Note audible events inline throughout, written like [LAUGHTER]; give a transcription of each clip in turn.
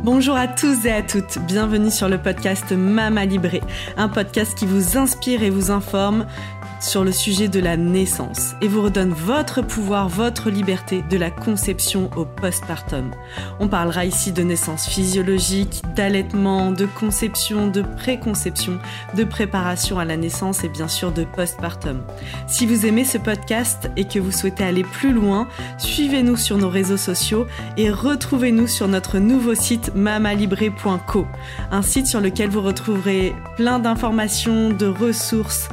Bonjour à tous et à toutes, bienvenue sur le podcast Mama Libré, un podcast qui vous inspire et vous informe sur le sujet de la naissance et vous redonne votre pouvoir, votre liberté de la conception au postpartum. On parlera ici de naissance physiologique, d'allaitement, de conception, de préconception, de préparation à la naissance et bien sûr de postpartum. Si vous aimez ce podcast et que vous souhaitez aller plus loin, suivez-nous sur nos réseaux sociaux et retrouvez-nous sur notre nouveau site mamalibré.co, un site sur lequel vous retrouverez plein d'informations, de ressources,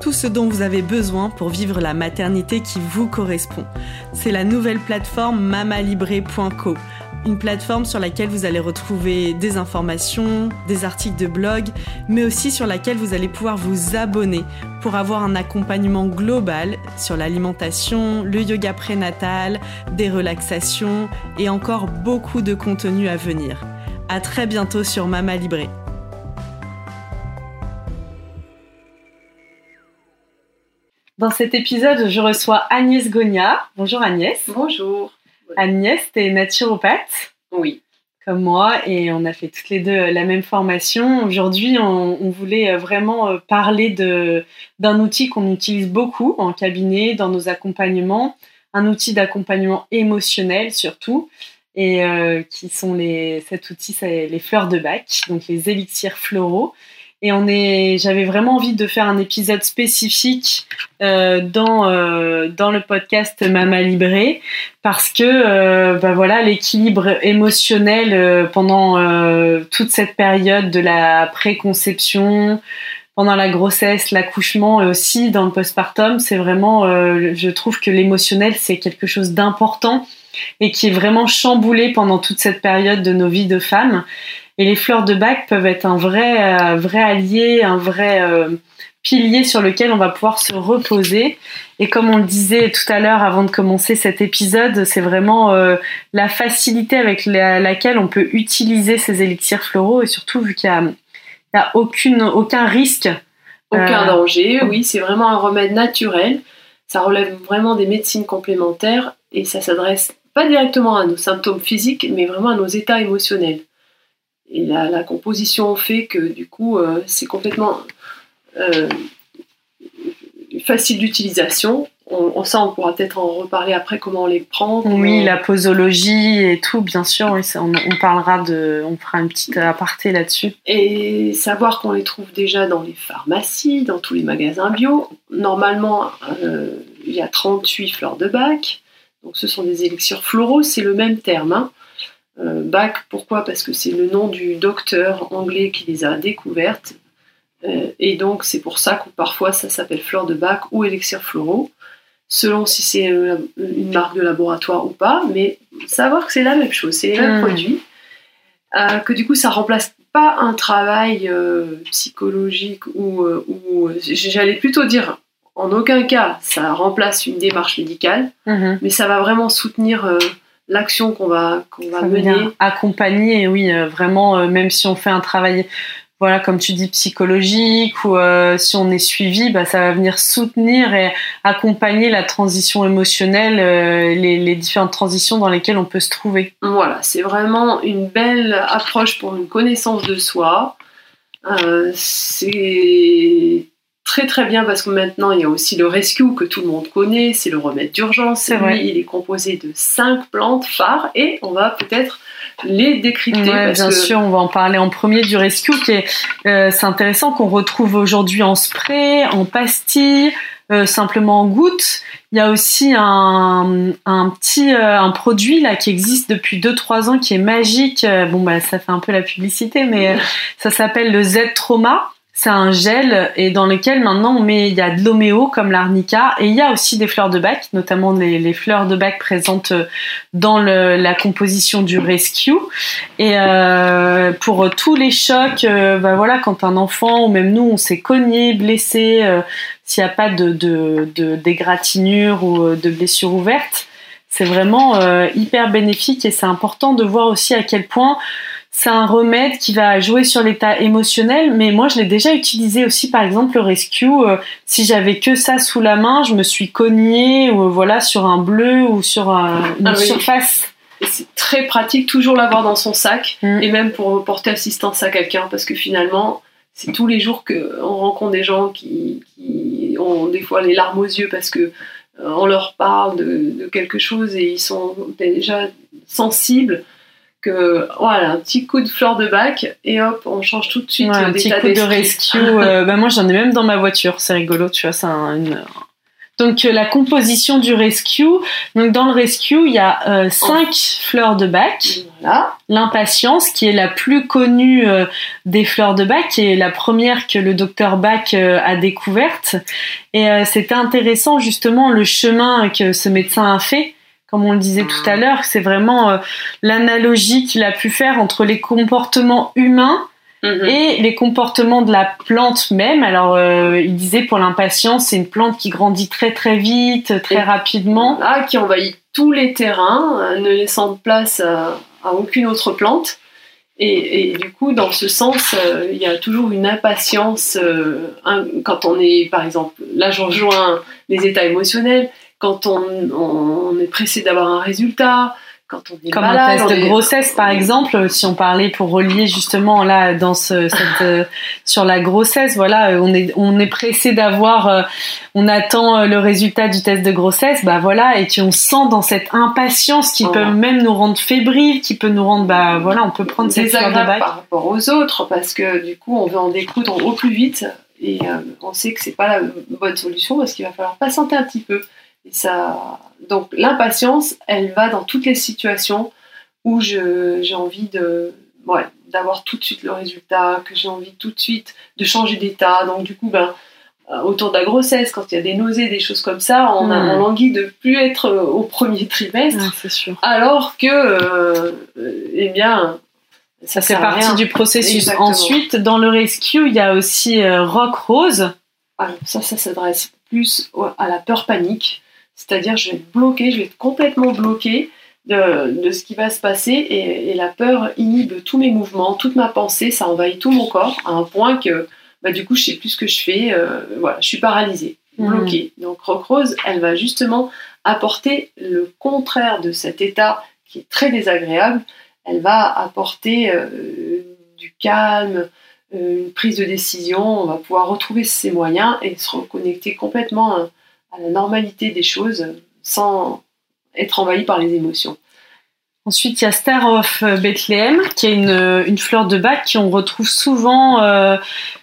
tout ce dont vous avez besoin pour vivre la maternité qui vous correspond. C'est la nouvelle plateforme mamalibré.co, une plateforme sur laquelle vous allez retrouver des informations, des articles de blog, mais aussi sur laquelle vous allez pouvoir vous abonner pour avoir un accompagnement global sur l'alimentation, le yoga prénatal, des relaxations et encore beaucoup de contenu à venir. À très bientôt sur Mama Libré. Dans cet épisode, je reçois Agnès Gonia. Bonjour Agnès. Bonjour. Agnès, tu es naturopathe. Oui. Comme moi, et on a fait toutes les deux la même formation. Aujourd'hui, on, voulait vraiment euh, parler d'un outil qu'on utilise beaucoup en cabinet, dans nos accompagnements, un outil d'accompagnement émotionnel surtout, et euh, qui sont les, cet outil, c'est les fleurs de bac, donc les élixirs floraux. Et on est, j'avais vraiment envie de faire un épisode spécifique euh, dans euh, dans le podcast Mama Libré parce que euh, bah voilà l'équilibre émotionnel euh, pendant euh, toute cette période de la préconception, pendant la grossesse, l'accouchement et aussi dans le postpartum, c'est vraiment, je trouve que l'émotionnel c'est quelque chose d'important et qui est vraiment chamboulé pendant toute cette période de nos vies de femmes. Et les fleurs de bac peuvent être un vrai, euh, vrai allié, un vrai euh, pilier sur lequel on va pouvoir se reposer. Et comme on le disait tout à l'heure avant de commencer cet épisode, c'est vraiment euh, la facilité avec laquelle on peut utiliser ces élixirs floraux et surtout vu qu'il n'y a, aucune, aucun risque. Aucun danger, oui, c'est vraiment un remède naturel. Ça relève vraiment des médecines complémentaires et ça s'adresse pas directement à nos symptômes physiques, mais vraiment à nos états émotionnels. Et la, composition fait que du coup, euh, c'est complètement euh, facile d'utilisation. On, ça, on pourra peut-être en reparler après comment on les prend. Oui, la posologie et tout, bien sûr. on, parlera de, on fera une petite aparté là-dessus. Et savoir qu'on les trouve déjà dans les pharmacies, dans tous les magasins bio. Normalement, euh, il y a 38 fleurs de bac. Donc, ce sont des élixirs floraux, c'est le même terme. Hein. Euh, Bach, pourquoi? Parce que c'est le nom du docteur anglais qui les a découvertes. Euh, et donc, c'est pour ça que parfois ça s'appelle fleur de Bach ou élixir floraux, selon si c'est une marque de laboratoire ou pas. Mais savoir que c'est la même chose, c'est le même hmm. produit. Euh, que du coup, ça remplace pas un travail psychologique ou, j'allais plutôt dire en aucun cas ça remplace une démarche médicale, mm-hmm. mais ça va vraiment soutenir l'action qu'on va qu'on va mener. Accompagner, oui, euh, vraiment, euh, même si on fait un travail, voilà, comme tu dis, psychologique ou euh, si on est suivi, bah, ça va venir soutenir et accompagner la transition émotionnelle, les, les, différentes transitions dans lesquelles on peut se trouver. Voilà, c'est vraiment une belle approche pour une connaissance de soi. c'est très très bien parce que maintenant il y a aussi le rescue que tout le monde connaît, c'est le remède d'urgence. C'est vrai. il est composé de cinq plantes phares et on va peut-être les décrypter. bien sûr, on va en parler en premier du rescue qui est, euh, c'est intéressant qu'on retrouve aujourd'hui en spray, en pastille. Euh, simplement en gouttes. Il y a aussi un, un petit euh, un produit là qui existe depuis 2-3 ans qui est magique. Bon bah ça fait un peu la publicité, mais ça s'appelle le Z Trauma c'est un gel et dans lequel maintenant on met il y a de l'homéo comme l'arnica et il y a aussi des fleurs de bac, notamment les, fleurs de bac présentes dans la composition du rescue. Et euh, pour tous les chocs, euh, bah voilà, quand un enfant ou même nous on s'est cogné, blessé, euh, s'il n'y a pas de, de, de ou de blessure ouverte, c'est vraiment hyper bénéfique et c'est important de voir aussi à quel point c'est un remède qui va jouer sur l'état émotionnel, mais moi je l'ai déjà utilisé aussi par exemple le rescue. Euh, si j'avais que ça sous la main, je me suis cognée ou voilà sur un bleu ou sur une ah surface. c'est très pratique, toujours l'avoir dans son sac, Mm. et même pour porter assistance à quelqu'un, parce que finalement, c'est tous les jours qu'on rencontre des gens qui, qui ont des fois les larmes aux yeux parce que euh, on leur parle de, de quelque chose et ils sont déjà sensibles que voilà un petit coup de fleur de bac et hop on change tout de suite Ouais, un petit coup de rescue. [LAUGHS] euh, bah, moi, j'en ai même dans ma voiture. C'est rigolo, tu vois. C'est un- une... Donc, euh, la composition du rescue. Donc, dans le rescue, il y a euh, cinq fleurs de bac. Voilà. L'impatience, qui est la plus connue euh, des fleurs de bac, est la première que le docteur Bach euh, a découverte. Et c'était intéressant, justement, le chemin que ce médecin a fait. Comme on le disait tout à l'heure, c'est vraiment euh, l'analogie qu'il a pu faire entre les comportements humains Mhm. et les comportements de la plante même. Alors, euh, il disait pour l'impatience, c'est une plante qui grandit très très vite, très Et- rapidement. Voilà, qui envahit tous les terrains, euh, ne laissant de place à, à aucune autre plante. Et, et du coup, dans ce sens, euh, il y a toujours une impatience un- quand on est, par exemple, là je rejoins les états émotionnels, quand on, est pressé d'avoir un résultat, quand on est Comme malade, un test de est- grossesse, par exemple, si on parlait pour relier justement là dans ce, cette, euh, sur la grossesse, voilà, on est on est pressé d'avoir, euh, on attend euh, le résultat du test de grossesse, bah voilà, et puis on sent dans cette impatience qui peut même nous rendre fébriles, qui peut nous rendre, bah voilà, on peut prendre cette de bac. par rapport aux autres parce que du coup on veut en découdre au plus vite et euh, on sait que c'est pas la bonne solution parce qu'il va falloir patienter un petit peu ça donc l'impatience elle va dans toutes les situations où j'ai envie de ouais, d'avoir tout de suite le résultat que j'ai envie tout de suite de changer d'état donc du coup ben euh, autour de la grossesse quand il y a des nausées des choses comme ça on, a, Mm. on languit de plus être euh, au premier trimestre sûr. alors que, euh, eh bien, Ça fait sert à partie rien. du processus. Exactement. Ensuite, dans le rescue, il y a aussi euh, Rock Rose. Alors, ça, ça s'adresse plus à la peur panique. C'est-à-dire, je vais être bloqué, je vais être complètement bloqué de, de ce qui va se passer et, et la peur inhibe tous mes mouvements, toute ma pensée, ça envahit tout mon corps à un point que, bah, du coup, je sais plus ce que je fais. euh, voilà, je suis paralysée, Mhm. bloquée. Donc, Rock Rose, elle va justement apporter le contraire de cet état qui est très désagréable. Elle va apporter euh, du calme, euh, une prise de décision, on va pouvoir retrouver ses moyens et se reconnecter complètement à, la normalité des choses sans être envahi par les émotions. Ensuite, il y a Star of Bethlehem, qui est une, une fleur de bac qu'on retrouve souvent euh,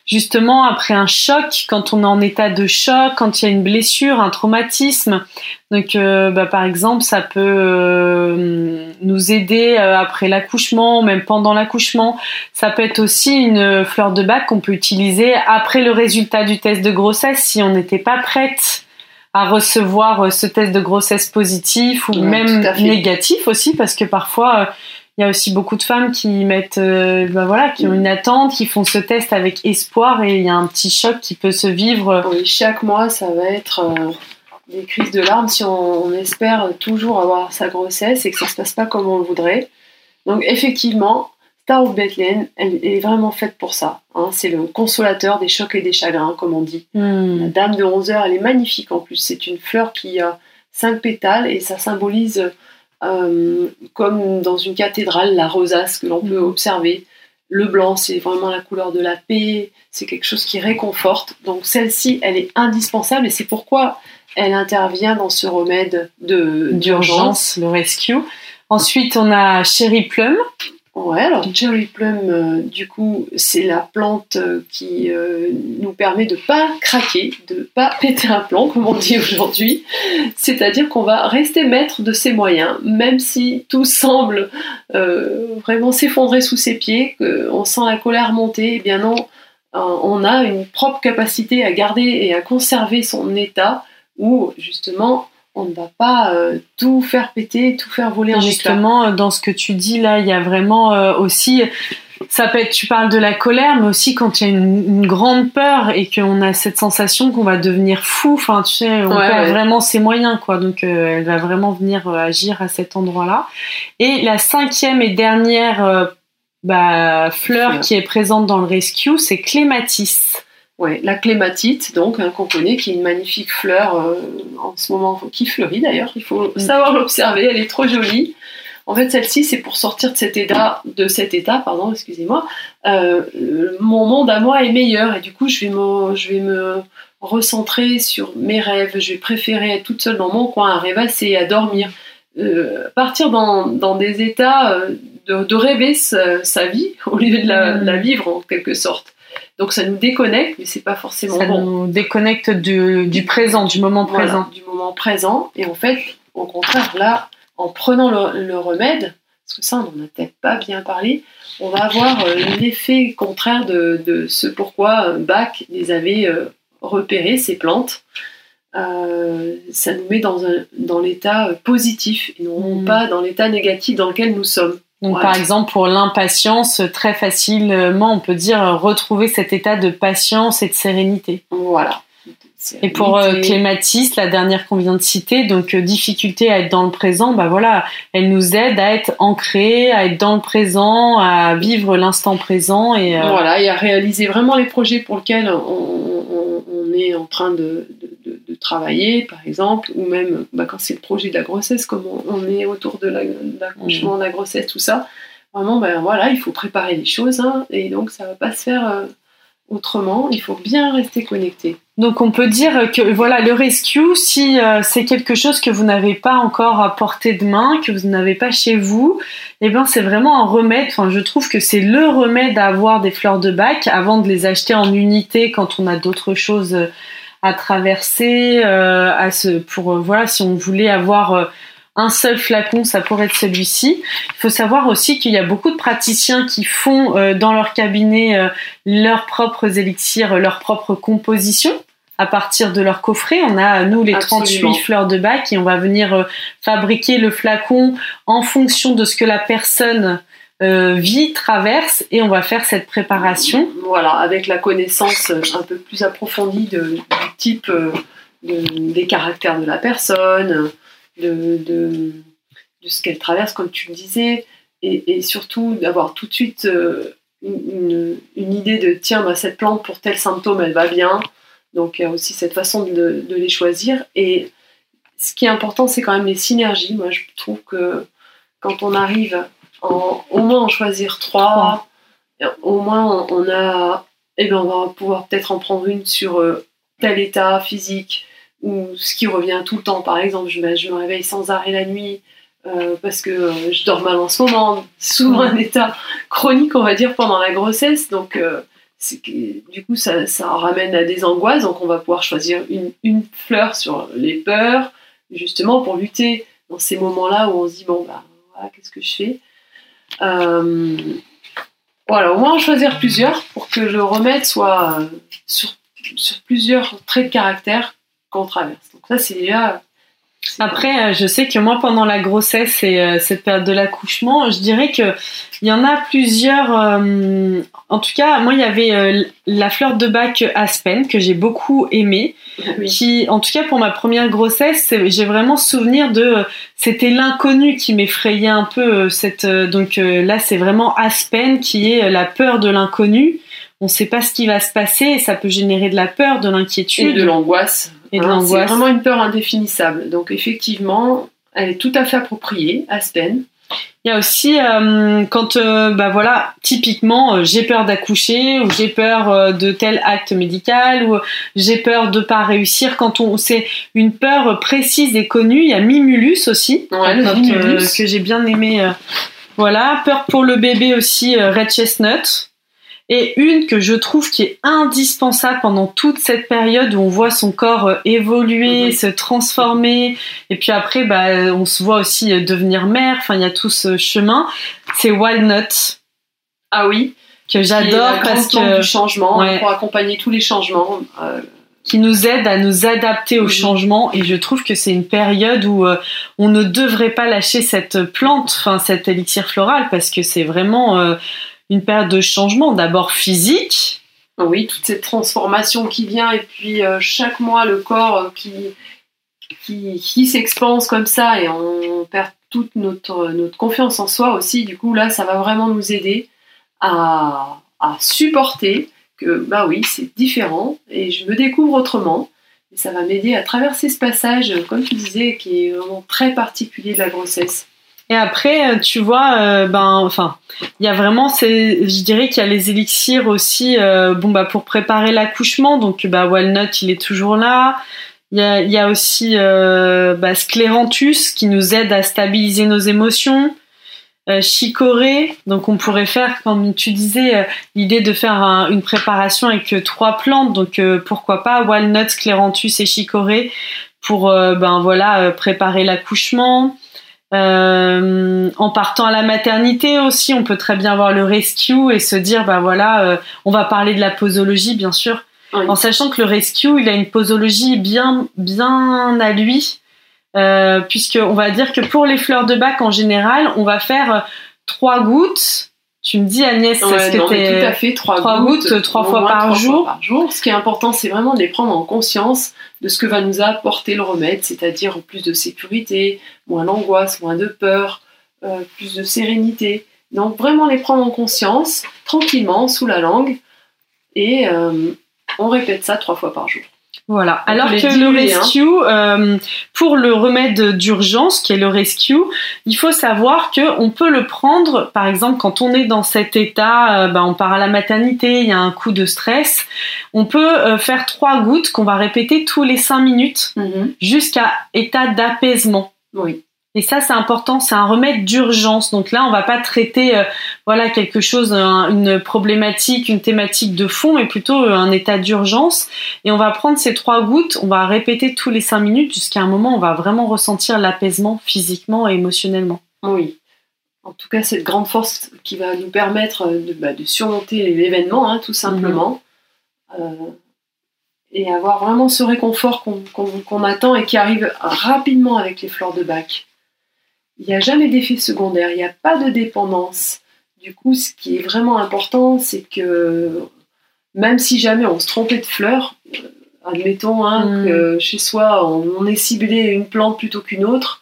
justement après un choc, quand on est en état de choc, quand il y a une blessure, un traumatisme. Donc, euh, bah, par exemple, ça peut euh, nous aider euh, après l'accouchement, même pendant l'accouchement. Ça peut être aussi une fleur de bac qu'on peut utiliser après le résultat du test de grossesse si on n'était pas prête à recevoir euh, ce test de grossesse positif ou Ouais, même négatif aussi parce que parfois euh, il y a aussi beaucoup de femmes qui mettent bah voilà qui ont une attente qui font ce test avec espoir et il y a un petit choc qui peut se vivre. Oui, chaque mois, ça va être des crises de larmes si on, on espère toujours avoir sa grossesse et que ça se passe pas comme on le voudrait. Donc effectivement, Star of Bethlehem, elle est vraiment faite pour ça. hein. C'est le consolateur des chocs et des chagrins, comme on dit. La Hmm. dame de 11 heures, elle est magnifique en plus. C'est une fleur qui a cinq pétales et ça symbolise, euh, comme dans une cathédrale, la rosace que l'on peut Mhm. observer. Le blanc, c'est vraiment la couleur de la paix, c'est quelque chose qui réconforte. Donc celle-ci, elle est indispensable et c'est pourquoi elle intervient dans ce remède de- d'urgence. le rescue ensuite on a Cherry Plum Ouais, alors Cherry Plum, euh, du coup, c'est la plante euh, qui euh, nous permet de pas craquer, de pas [LAUGHS] péter un plomb, comme on dit aujourd'hui. C'est-à-dire qu'on va rester maître de ses moyens, même si tout semble vraiment s'effondrer sous ses pieds, qu'on sent la colère monter, eh bien non, on a une propre capacité à garder et à conserver son état où justement on ne va pas euh, tout faire péter, tout faire voler justement euh, dans ce que tu dis là il y a vraiment euh, aussi ça peut être tu parles de la colère mais aussi quand il y a une, une grande peur et qu'on a cette sensation qu'on va devenir fou enfin tu sais on Ouais, perd ouais. vraiment ses moyens quoi donc euh, elle va vraiment venir agir à cet endroit là et la cinquième et dernière euh, bah, fleur Fleur. qui est présente dans le rescue c'est clématis Ouais, la clématite, donc, hein, qu'on connaît, qui est une magnifique fleur euh, en ce moment, qui fleurit d'ailleurs, il faut Mm. savoir l'observer, elle est trop jolie. En fait, celle-ci, c'est pour sortir de cet état, de cet état, pardon, excusez-moi. Euh, mon monde à moi est meilleur et du coup, je vais me, je vais me recentrer sur mes rêves. Je vais préférer être toute seule dans mon coin, à rêvasser, à dormir. Euh, partir dans, dans, des états euh, de, de rêver sa, vie [LAUGHS] au lieu de la, la, vivre en quelque sorte. Donc ça nous déconnecte, mais c'est pas forcément ça bon. Ça nous déconnecte du, du, présent, du moment présent. du moment présent. Et en fait, au contraire, là, en prenant le, le remède, parce que ça, on n'en a peut-être pas bien parlé, on va avoir euh, l'effet contraire de, de, ce pourquoi Bach les avait repérées, ces plantes. Euh, ça nous met dans, un, dans l'état positif et non mmh. pas dans l'état négatif dans lequel nous sommes. Donc, par exemple, pour l'impatience, très facilement, on peut dire retrouver cet état de patience et de sérénité. Voilà. Et pour euh, Clématis, la dernière qu'on vient de citer, donc euh, difficulté à être dans le présent, bah voilà, elle nous aide à être ancrée, à être dans le présent, à vivre l'instant présent et euh, voilà, et à réaliser vraiment les projets pour lesquels on, on, on est en train de, de, de, travailler, par exemple, ou même bah, quand c'est le projet de la grossesse, comme on, est autour de l'accouchement, la, de la grossesse, tout ça. Vraiment, ben voilà, il faut préparer les choses, hein, et donc ça va pas se faire autrement. Il faut bien rester connecté. Donc on peut dire que voilà le rescue, si euh, c'est quelque chose que vous n'avez pas encore à portée de main, que vous n'avez pas chez vous, eh ben c'est vraiment un remède. Enfin, je trouve que c'est le remède à avoir des fleurs de bac avant de les acheter en unité quand on a d'autres choses à traverser. Euh, à ce, pour euh, voilà, si on voulait avoir un seul flacon, ça pourrait être celui-ci. Il faut savoir aussi qu'il y a beaucoup de praticiens qui font dans leur cabinet leurs propres élixirs, leurs propres compositions à partir de leur coffret. On a, nous, les Absolument. 38 fleurs de bac et on va venir euh, fabriquer le flacon en fonction de ce que la personne euh, vit, traverse et on va faire cette préparation. Voilà, avec la connaissance un peu plus approfondie de, du type euh, de, des caractères de la personne, de, de, ce qu'elle traverse, comme tu le disais, et, et surtout d'avoir tout de suite euh, une, une, idée de tiens, bah, cette plante pour tel symptôme, elle va bien. Donc il y a aussi cette façon de les choisir. Et ce qui est important, c'est quand même les synergies. Moi, je trouve que quand on arrive en, au moins en choisir trois, au moins on, a, eh bien, on va pouvoir peut-être en prendre une sur euh, tel état physique ou ce qui revient tout le temps. Par exemple, je, je me réveille sans arrêt la nuit. Euh, parce que euh, je dors mal en ce moment, souvent un état chronique, on va dire, pendant la grossesse. Donc, du coup, ça, ça, ramène à des angoisses. Donc, on va pouvoir choisir une, une fleur sur les peurs, justement pour lutter dans ces moments-là où on se dit bon, bah, voilà, qu'est-ce que je fais? Voilà, au moins en choisir plusieurs pour que le remède soit euh, sur, sur plusieurs traits de caractère qu'on traverse. Donc, ça, c'est déjà après, euh, je sais que moi, pendant la grossesse et euh, cette période de l'accouchement, je dirais que il y en a plusieurs. Euh, en tout cas, moi, il y avait la fleur de bac Aspen que j'ai beaucoup aimée. Oui. Qui, en tout cas, pour ma première grossesse, j'ai vraiment souvenir de. C'était l'inconnu qui m'effrayait un peu. Cette donc là, c'est vraiment Aspen qui est la peur de l'inconnu. On ne sait pas ce qui va se passer et ça peut générer de la peur, de l'inquiétude, et de l'angoisse. Et de Hein, l'angoisse. c'est vraiment une peur indéfinissable. Donc effectivement, elle est tout à fait appropriée, Aspen. Il y a aussi euh, quand, euh, bah voilà, typiquement, euh, j'ai peur d'accoucher ou j'ai peur de tel acte médical ou j'ai peur de pas réussir. Quand on c'est une peur précise et connue, il y a Mimulus aussi, Ouais, quand, Mimulus. que j'ai bien aimé. voilà, peur pour le bébé aussi, Red Chestnut. Et une que je trouve qui est indispensable pendant toute cette période où on voit son corps euh, évoluer, se transformer, et puis après, bah, on se voit aussi euh, devenir mère. Enfin, il y a tout ce chemin. C'est Walnut Ah oui, que j'adore parce que du changement ouais. pour accompagner tous les changements. Euh, qui nous aide à nous adapter au changement. Et je trouve que c'est une période où euh, on ne devrait pas lâcher cette plante, enfin cet élixir floral, parce que c'est vraiment euh, une période de changement. D'abord physique. oui, toute cette transformation qui vient et puis euh, chaque mois le corps euh, qui qui, qui s'expanse comme ça et on perd toute notre notre confiance en soi aussi. Du coup là, ça va vraiment nous aider à à supporter que bah oui, c'est différent et je me découvre autrement. Et ça va m'aider à traverser ce passage, comme tu disais, qui est vraiment très particulier de la grossesse. Et après, tu vois, ben, enfin, il y a vraiment, je dirais qu'il y a les élixirs aussi, bon bah pour préparer l'accouchement. Donc, bah Walnut, il est toujours là. Il y a, aussi bah, Scléranthus qui nous aide à stabiliser nos émotions. Euh, chicorée. Donc on pourrait faire, comme tu disais, euh, l'idée de faire une préparation avec euh, trois plantes. Donc pourquoi pas walnuts, scléranthus et chicorée pour ben voilà préparer l'accouchement. En partant à la maternité aussi, on peut très bien voir le rescue et se dire ben voilà, on va parler de la posologie bien sûr, en sachant que le rescue il a une posologie bien bien à lui euh, puisque on va dire que pour les fleurs de bac en général, on va faire euh, trois gouttes. Tu me dis Agnès, est-ce que t'es tout à fait trois, gouttes, trois fois par jour. par jour. Ce qui est important, c'est vraiment de les prendre en conscience de ce que va nous apporter le remède, c'est-à-dire plus de sécurité, moins d'angoisse, moins de peur, euh, plus de sérénité. Donc vraiment les prendre en conscience, tranquillement, sous la langue, et on répète ça trois fois par jour. Voilà. Alors que le hein. rescue, euh, pour le remède d'urgence, qui est le rescue, il faut savoir que on peut le prendre, par exemple, quand on est dans cet état, euh, ben, on part à la maternité, il y a un coup de stress, on peut euh, faire trois gouttes qu'on va répéter tous les cinq minutes mhm. jusqu'à état d'apaisement. Oui. Et ça, c'est important, c'est un remède d'urgence. Donc là, on va pas traiter, euh, voilà, quelque chose, une problématique, une thématique de fond, mais plutôt euh, un état d'urgence. Et on va prendre ces trois gouttes, on va répéter tous les cinq minutes jusqu'à un moment, où on va vraiment ressentir l'apaisement physiquement et émotionnellement. Oui. En tout cas, cette grande force qui va nous permettre de, bah, surmonter l'événement, hein, tout simplement. Euh, et avoir vraiment ce réconfort qu'on attend et qui arrive rapidement avec les fleurs de bac. Il n'y a jamais d'effet secondaire, il n'y a pas de dépendance. Du coup, ce qui est vraiment important, c'est que même si jamais on se trompait de fleurs, euh, admettons hein, mm. que chez soi on, ait ciblé une plante plutôt qu'une autre,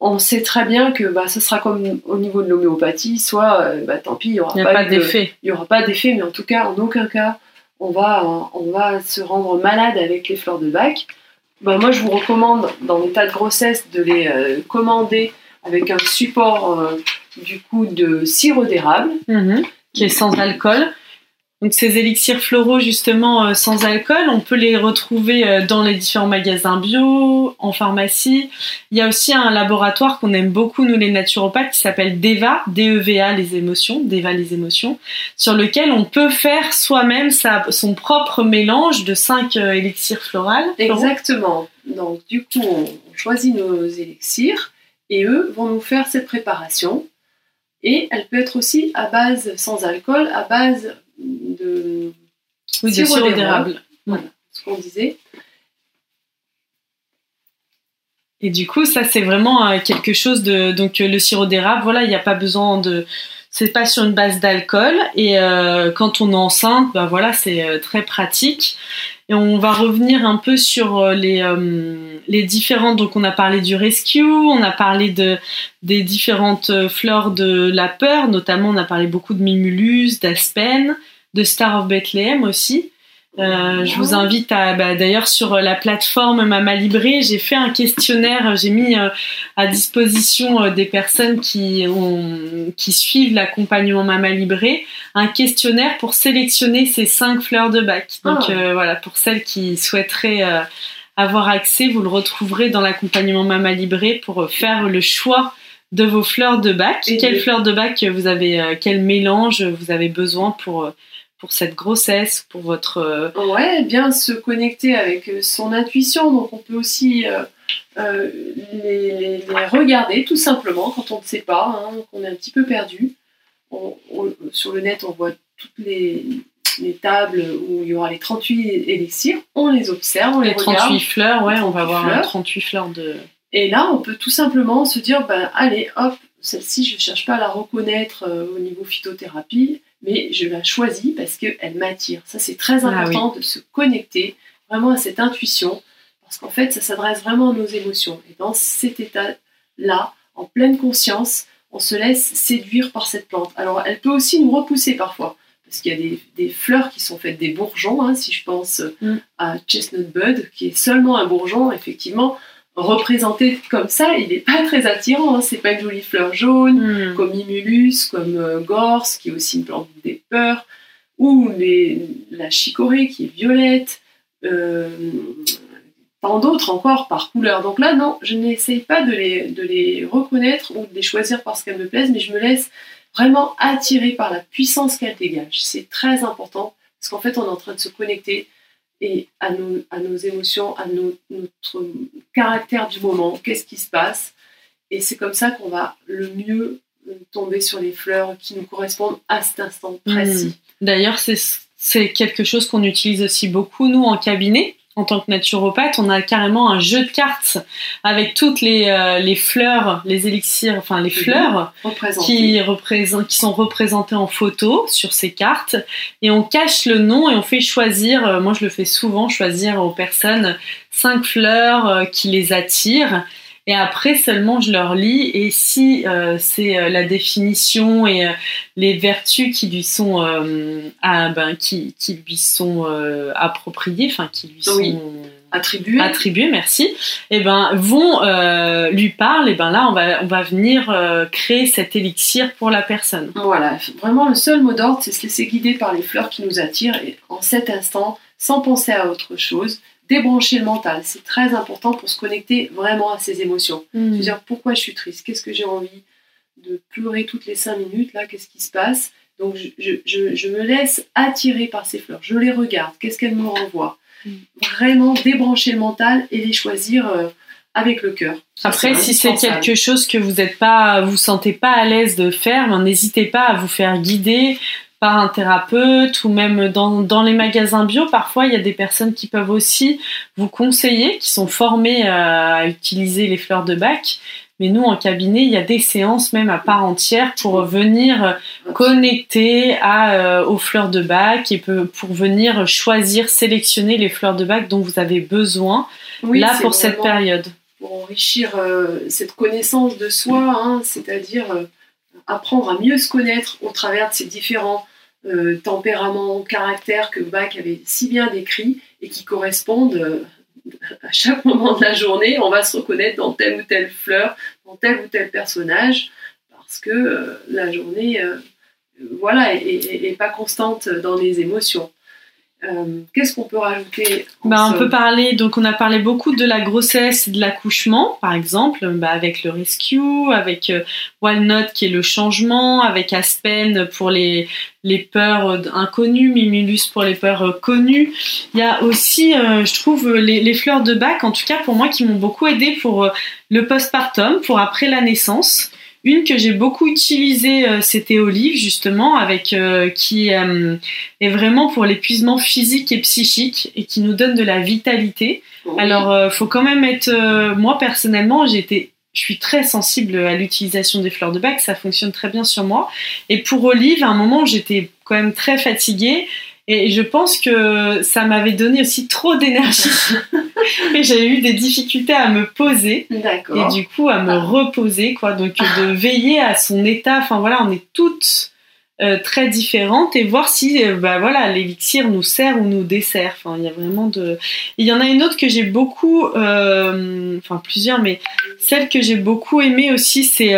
on sait très bien que bah, ce sera comme au niveau de l'homéopathie, soit euh, bah, tant pis, il n'y aura, pas d'effet. Il n'y aura pas d'effet, mais en tout cas, en aucun cas, on va, on va se rendre malade avec les fleurs de bac. Bah, moi, je vous recommande, dans l'état de grossesse, de les euh, commander avec un support euh, du coup de sirop d'érable. Mhm. qui est sans alcool. Donc ces élixirs floraux justement euh, sans alcool, on peut les retrouver euh, dans les différents magasins bio, en pharmacie. Il y a aussi un laboratoire qu'on aime beaucoup nous les naturopathes qui s'appelle Deva, D-E-V-A les émotions, Deva les émotions, sur lequel on peut faire soi-même son propre mélange de cinq élixirs floraux. Exactement. Donc du coup on choisit nos élixirs et eux vont nous faire cette préparation. Et elle peut être aussi à base sans alcool, à base de sirop d'érable. Voilà, ce qu'on disait. Et du coup, ça c'est vraiment euh, quelque chose de donc euh, le sirop d'érable. Voilà, il n'y a pas besoin de c'est pas sur une base d'alcool et euh, quand on est enceinte, bah voilà, c'est très pratique. Et on va revenir un peu sur euh, les, euh, les différentes. Donc, on a parlé du rescue, on a parlé de, des différentes euh, fleurs de la peur, notamment on a parlé beaucoup de Mimulus, d'Aspen, de Star of Bethlehem aussi. Euh, je vous invite à, bah, d'ailleurs sur la plateforme Mama Libré, j'ai fait un questionnaire, j'ai mis euh, à disposition euh, des personnes qui ont, qui suivent l'accompagnement Mama Libré, un questionnaire pour sélectionner ces cinq fleurs de bac. Donc ah. voilà, pour celles qui souhaiteraient avoir accès, vous le retrouverez dans l'accompagnement Mama Libré pour faire le choix de vos fleurs de bac. Quelles fleurs de bac vous avez, quel mélange vous avez besoin pour pour cette grossesse, pour votre... Euh, ouais, bien se connecter avec euh, son intuition. Donc on peut aussi euh, les, regarder tout simplement quand on ne sait pas, hein, qu'on est un petit peu perdu. sur le net, on voit toutes les, tables où il y aura les 38 élixirs. On les observe, on les, les 38 fleurs, ouais, on va voir 38 fleurs de... Et là, on peut tout simplement se dire, ben, allez, hop, celle-ci, je ne cherche pas à la reconnaître au niveau phytothérapie mais je la choisis parce qu'elle m'attire. Ça, c'est très ah important de se connecter vraiment à cette intuition, parce qu'en fait, ça s'adresse vraiment à nos émotions. Et dans cet état-là, en pleine conscience, on se laisse séduire par cette plante. Alors, elle peut aussi nous repousser parfois, parce qu'il y a des, fleurs qui sont faites des bourgeons. Hein, si je pense mm. à Chestnut Bud, qui est seulement un bourgeon, effectivement, représenté comme ça, il n'est pas très attirant. Hein. C'est pas une jolie fleur jaune, Hmm. comme Imulus, comme euh, Gorse, qui est aussi une plante des peurs, ou les- la chicorée, qui est violette, euh, tant d'autres encore par couleur. Donc là, non, je n'essaye pas de les, de les reconnaître ou de les choisir parce qu'elles me plaisent, mais je me laisse vraiment attirer par la puissance qu'elles dégagent. C'est très important, parce qu'en fait, on est en train de se connecter et à nos, à nos émotions, à nos- notre caractère du moment, qu'est-ce qui se passe. Et c'est comme ça qu'on va le mieux tomber sur les fleurs qui nous correspondent à cet instant précis. D'ailleurs, c'est c'est quelque chose qu'on utilise aussi beaucoup, nous, en cabinet. En tant que naturopathe, on a carrément un jeu de cartes avec toutes les, euh, les fleurs, les élixirs, enfin les fleurs Représenté. qui, représentent, qui sont représentées en photo sur ces cartes. Et on cache le nom et on fait choisir, euh, moi je le fais souvent, choisir aux personnes cinq fleurs euh, qui les attirent. Et après seulement je leur lis et si euh, c'est euh, la définition et euh, les vertus qui lui sont euh, ah, ben, qui, qui lui sont euh, appropriées, enfin qui lui sont Oui. Attribué. attribuées, merci, et ben vont euh, lui parlent et ben là on va on va venir euh, créer cet élixir pour la personne. Voilà, vraiment le seul mot d'ordre, c'est se laisser guider par les fleurs qui nous attirent et en cet instant, sans penser à autre chose, débrancher le mental. C'est très important pour se connecter vraiment à ses émotions. Se dire pourquoi je suis triste, qu'est-ce que j'ai envie de pleurer toutes les cinq minutes, là, qu'est-ce qui se passe? Donc je, je- je- je me laisse attirer par ces fleurs, je les regarde, qu'est-ce qu'elles me renvoient? Mm. Vraiment débrancher le mental et les choisir euh, avec le cœur. Après, si c'est quelque chose que vous n'êtes pas, vous sentez pas à l'aise de faire, ben, n'hésitez pas à vous faire guider par un thérapeute ou même dans, dans les magasins bio. Parfois, il y a des personnes qui peuvent aussi vous conseiller, qui sont formées à utiliser les fleurs de bac. Mais nous, en cabinet, il y a des séances même à part entière pour venir connecter à, euh, aux fleurs de bac et pour venir choisir, sélectionner les fleurs de bac dont vous avez besoin Oui, là pour cette période. pour enrichir euh, cette connaissance de soi, hein, c'est-à-dire euh, apprendre à mieux se connaître au travers de ces différents euh, tempéraments, caractères que Bach avait si bien décrits et qui correspondent euh, à chaque [LAUGHS] moment de la journée. On va se reconnaître dans telle ou telle fleur, dans tel ou tel personnage, parce que euh, la journée, voilà, est pas constante dans les émotions. Euh, Qu'est-ce qu'on peut rajouter Bah, on peut parler, donc on a parlé beaucoup de la grossesse et de l'accouchement, par exemple, bah, avec le rescue, avec euh, Walnut qui est le changement, avec Aspen pour les, les peurs inconnues, Mimulus pour les peurs euh, connues. Il y a aussi, euh, je trouve, les, les fleurs de bac, en tout cas pour moi, qui m'ont beaucoup aidé pour le postpartum, pour après la naissance. Une que j'ai beaucoup utilisée, euh, c'était Olive, justement, avec euh, qui euh, est vraiment pour l'épuisement physique et psychique et qui nous donne de la vitalité. Oui. Alors, euh, faut quand même être. moi, personnellement, j'ai été. Je suis très sensible à l'utilisation des fleurs de bac, ça fonctionne très bien sur moi. Et pour Olive, à un moment, j'étais quand même très fatiguée. Et je pense que ça m'avait donné aussi trop d'énergie. [LAUGHS] [LAUGHS] et j'ai eu des difficultés à me poser. Et du coup à me Ah. reposer quoi. Donc de veiller à son état. Enfin voilà on est toutes euh, très différentes. Et voir si euh, bah voilà l'élixir nous sert ou nous dessert. Enfin il y a vraiment de il y en a une autre que j'ai beaucoup euh, enfin plusieurs mais celle que j'ai beaucoup aimée aussi c'est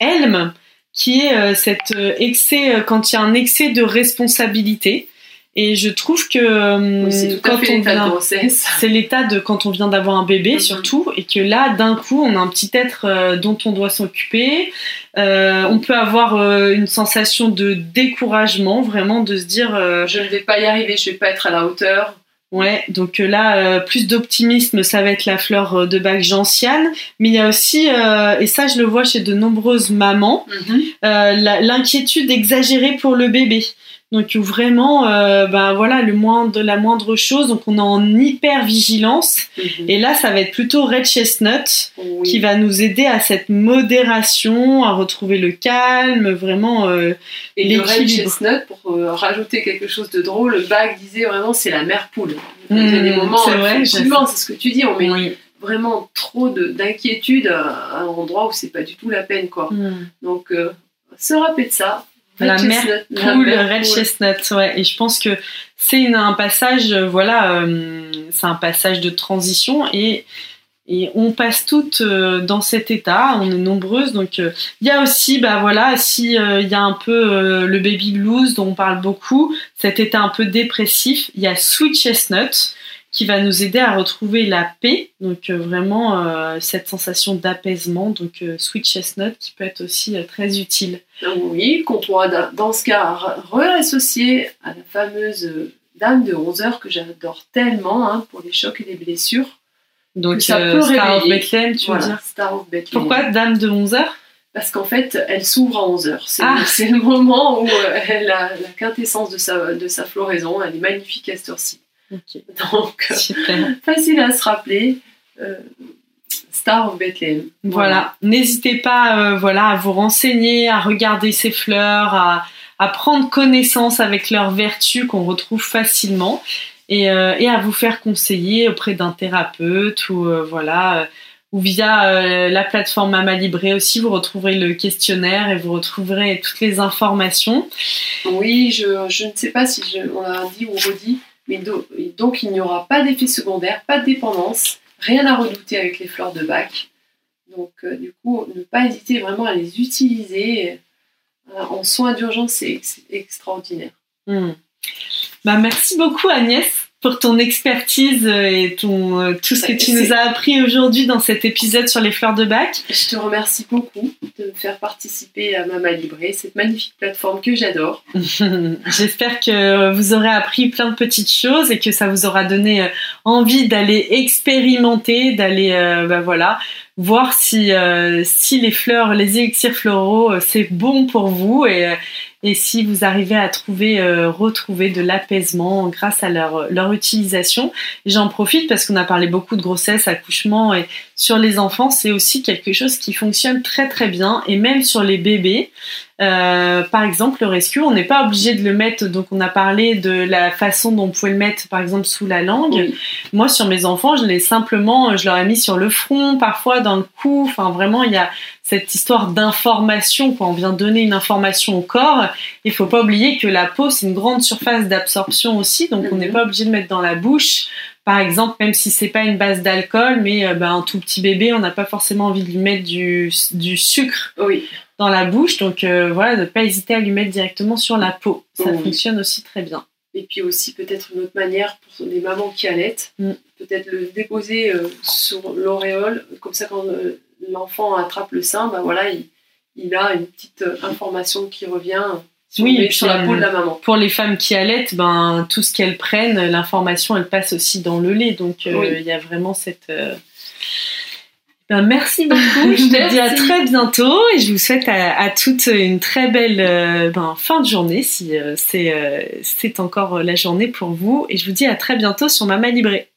Helm qui est cet excès quand il y a un excès de responsabilité et je trouve que euh, Oui, c'est quand on l'état de vient- [LAUGHS] c'est l'état de quand on vient d'avoir un bébé Mhm. surtout et que là d'un coup on a un petit être euh, dont on doit s'occuper Euh, on peut avoir une sensation de découragement vraiment de se dire euh, Je ne vais pas y arriver, je vais pas être à la hauteur. ouais donc là plus d'optimisme ça va être la fleur de bac gentiane mais il y a aussi euh, et ça je le vois chez de nombreuses mamans la- l'inquiétude exagérée pour le bébé. Donc vraiment, euh, ben voilà, le moindre, la moindre chose, donc on est en hyper vigilance. Mhm. Et là, ça va être plutôt Red Chestnut Oui. qui va nous aider à cette modération, à retrouver le calme, vraiment. euh, Et le red chestnut, pour euh, rajouter quelque chose de drôle, le Bach disait vraiment c'est la mère poule. Il y a Mhm, des moments, c'est vrai, effectivement, c'est ce que tu dis, on met oui. vraiment trop de- d'inquiétude à un endroit où c'est pas du tout la peine. quoi. Hmm. Donc, se rappeler de ça. La la Poule, Red. Chestnut, ouais. Et je pense que c'est un passage, euh, voilà, euh, c'est un passage de transition et Et on passe toutes dans cet état, on est nombreuses. Donc il y a aussi, bah voilà, si il y a un peu le baby blues dont on parle beaucoup, cet état un peu dépressif, il y a Sweet Chestnut qui va nous aider à retrouver la paix, donc euh, vraiment euh, cette sensation d'apaisement, donc euh, sweet chestnut qui peut être aussi très utile. Oui, qu'on pourra dans ce cas réassocier à la fameuse dame de 11 heures que j'adore tellement hein, pour les chocs et les blessures. Donc ça peut Star of Bethlehem, tu veux dire Star of Bethlehem. Pourquoi dame de 11 heures? Parce qu'en fait, elle s'ouvre à 11 heures. Ah. C'est le moment où elle a la quintessence de sa, de sa floraison. Elle est magnifique à cette heure-ci. Donc, [LAUGHS] facile à se rappeler. Euh, Star of Bethlehem. Voilà. N'hésitez pas euh, voilà, à vous renseigner, à regarder ces fleurs, à, à prendre connaissance avec leurs vertus qu'on retrouve facilement et, euh, et, à vous faire conseiller auprès d'un thérapeute ou voilà ou via la plateforme Mama Libré aussi, vous retrouverez le questionnaire et vous retrouverez toutes les informations. Oui, je, je ne sais pas si je, on l'a dit ou redit, mais donc il n'y aura pas d'effet secondaire, pas de dépendance, rien à redouter avec les fleurs de bac. Donc euh, du coup, ne pas hésiter vraiment à les utiliser euh, en soins d'urgence, c'est extraordinaire. Hmm. Bah, merci beaucoup Agnès pour ton expertise et ton, euh, tout ce que tu nous as appris aujourd'hui dans cet épisode sur les fleurs de bac. Je te remercie beaucoup de me faire participer à Mama Libré, cette magnifique plateforme que j'adore. [LAUGHS] J'espère que vous aurez appris plein de petites choses et que ça vous aura donné euh, envie d'aller expérimenter, d'aller euh, bah voilà, voir si, si les fleurs, les élixirs floraux, c'est bon pour vous et, et si vous arrivez à trouver, euh, retrouver de l'apaisement grâce à leur, leur utilisation. J'en profite parce qu'on a parlé beaucoup de grossesse, accouchement et sur les enfants, c'est aussi quelque chose qui fonctionne très très bien et même sur les bébés. Euh, par exemple, le rescue, on n'est pas obligé de le mettre. Donc, on a parlé de la façon dont on pouvait le mettre, par exemple, sous la langue. Moi, sur mes enfants, je l'ai simplement, je leur ai mis sur le front, parfois dans le cou. Enfin, vraiment, il y a cette histoire d'information. Quand on vient donner une information au corps, il faut pas oublier que la peau, c'est une grande surface d'absorption aussi. Donc, on n'est mhm. pas obligé de mettre dans la bouche par exemple, même si c'est pas une base d'alcool, mais euh, ben, un tout petit bébé, on n'a pas forcément envie de lui mettre du, du sucre oui. dans la bouche. Donc euh, voilà, ne pas hésiter à lui mettre directement sur la peau. Ça fonctionne aussi très bien. Et puis aussi peut-être une autre manière pour les mamans qui allaitent, mm. peut-être le déposer euh, sur l'auréole, comme ça quand l'enfant attrape le sein, ben voilà, il, il a une petite information qui revient oui, sur la peau de la maman. Pour les femmes qui allaitent, ben, tout ce qu'elles prennent, l'information, elle passe aussi dans le lait. Donc, euh, il y a vraiment cette. Euh, ben, merci beaucoup. [LAUGHS] Je te dis à très bientôt et je vous souhaite à, toutes une très belle euh, ben, fin de journée si c'est c'est encore la journée pour vous. Et je vous dis à très bientôt sur Mama Libré.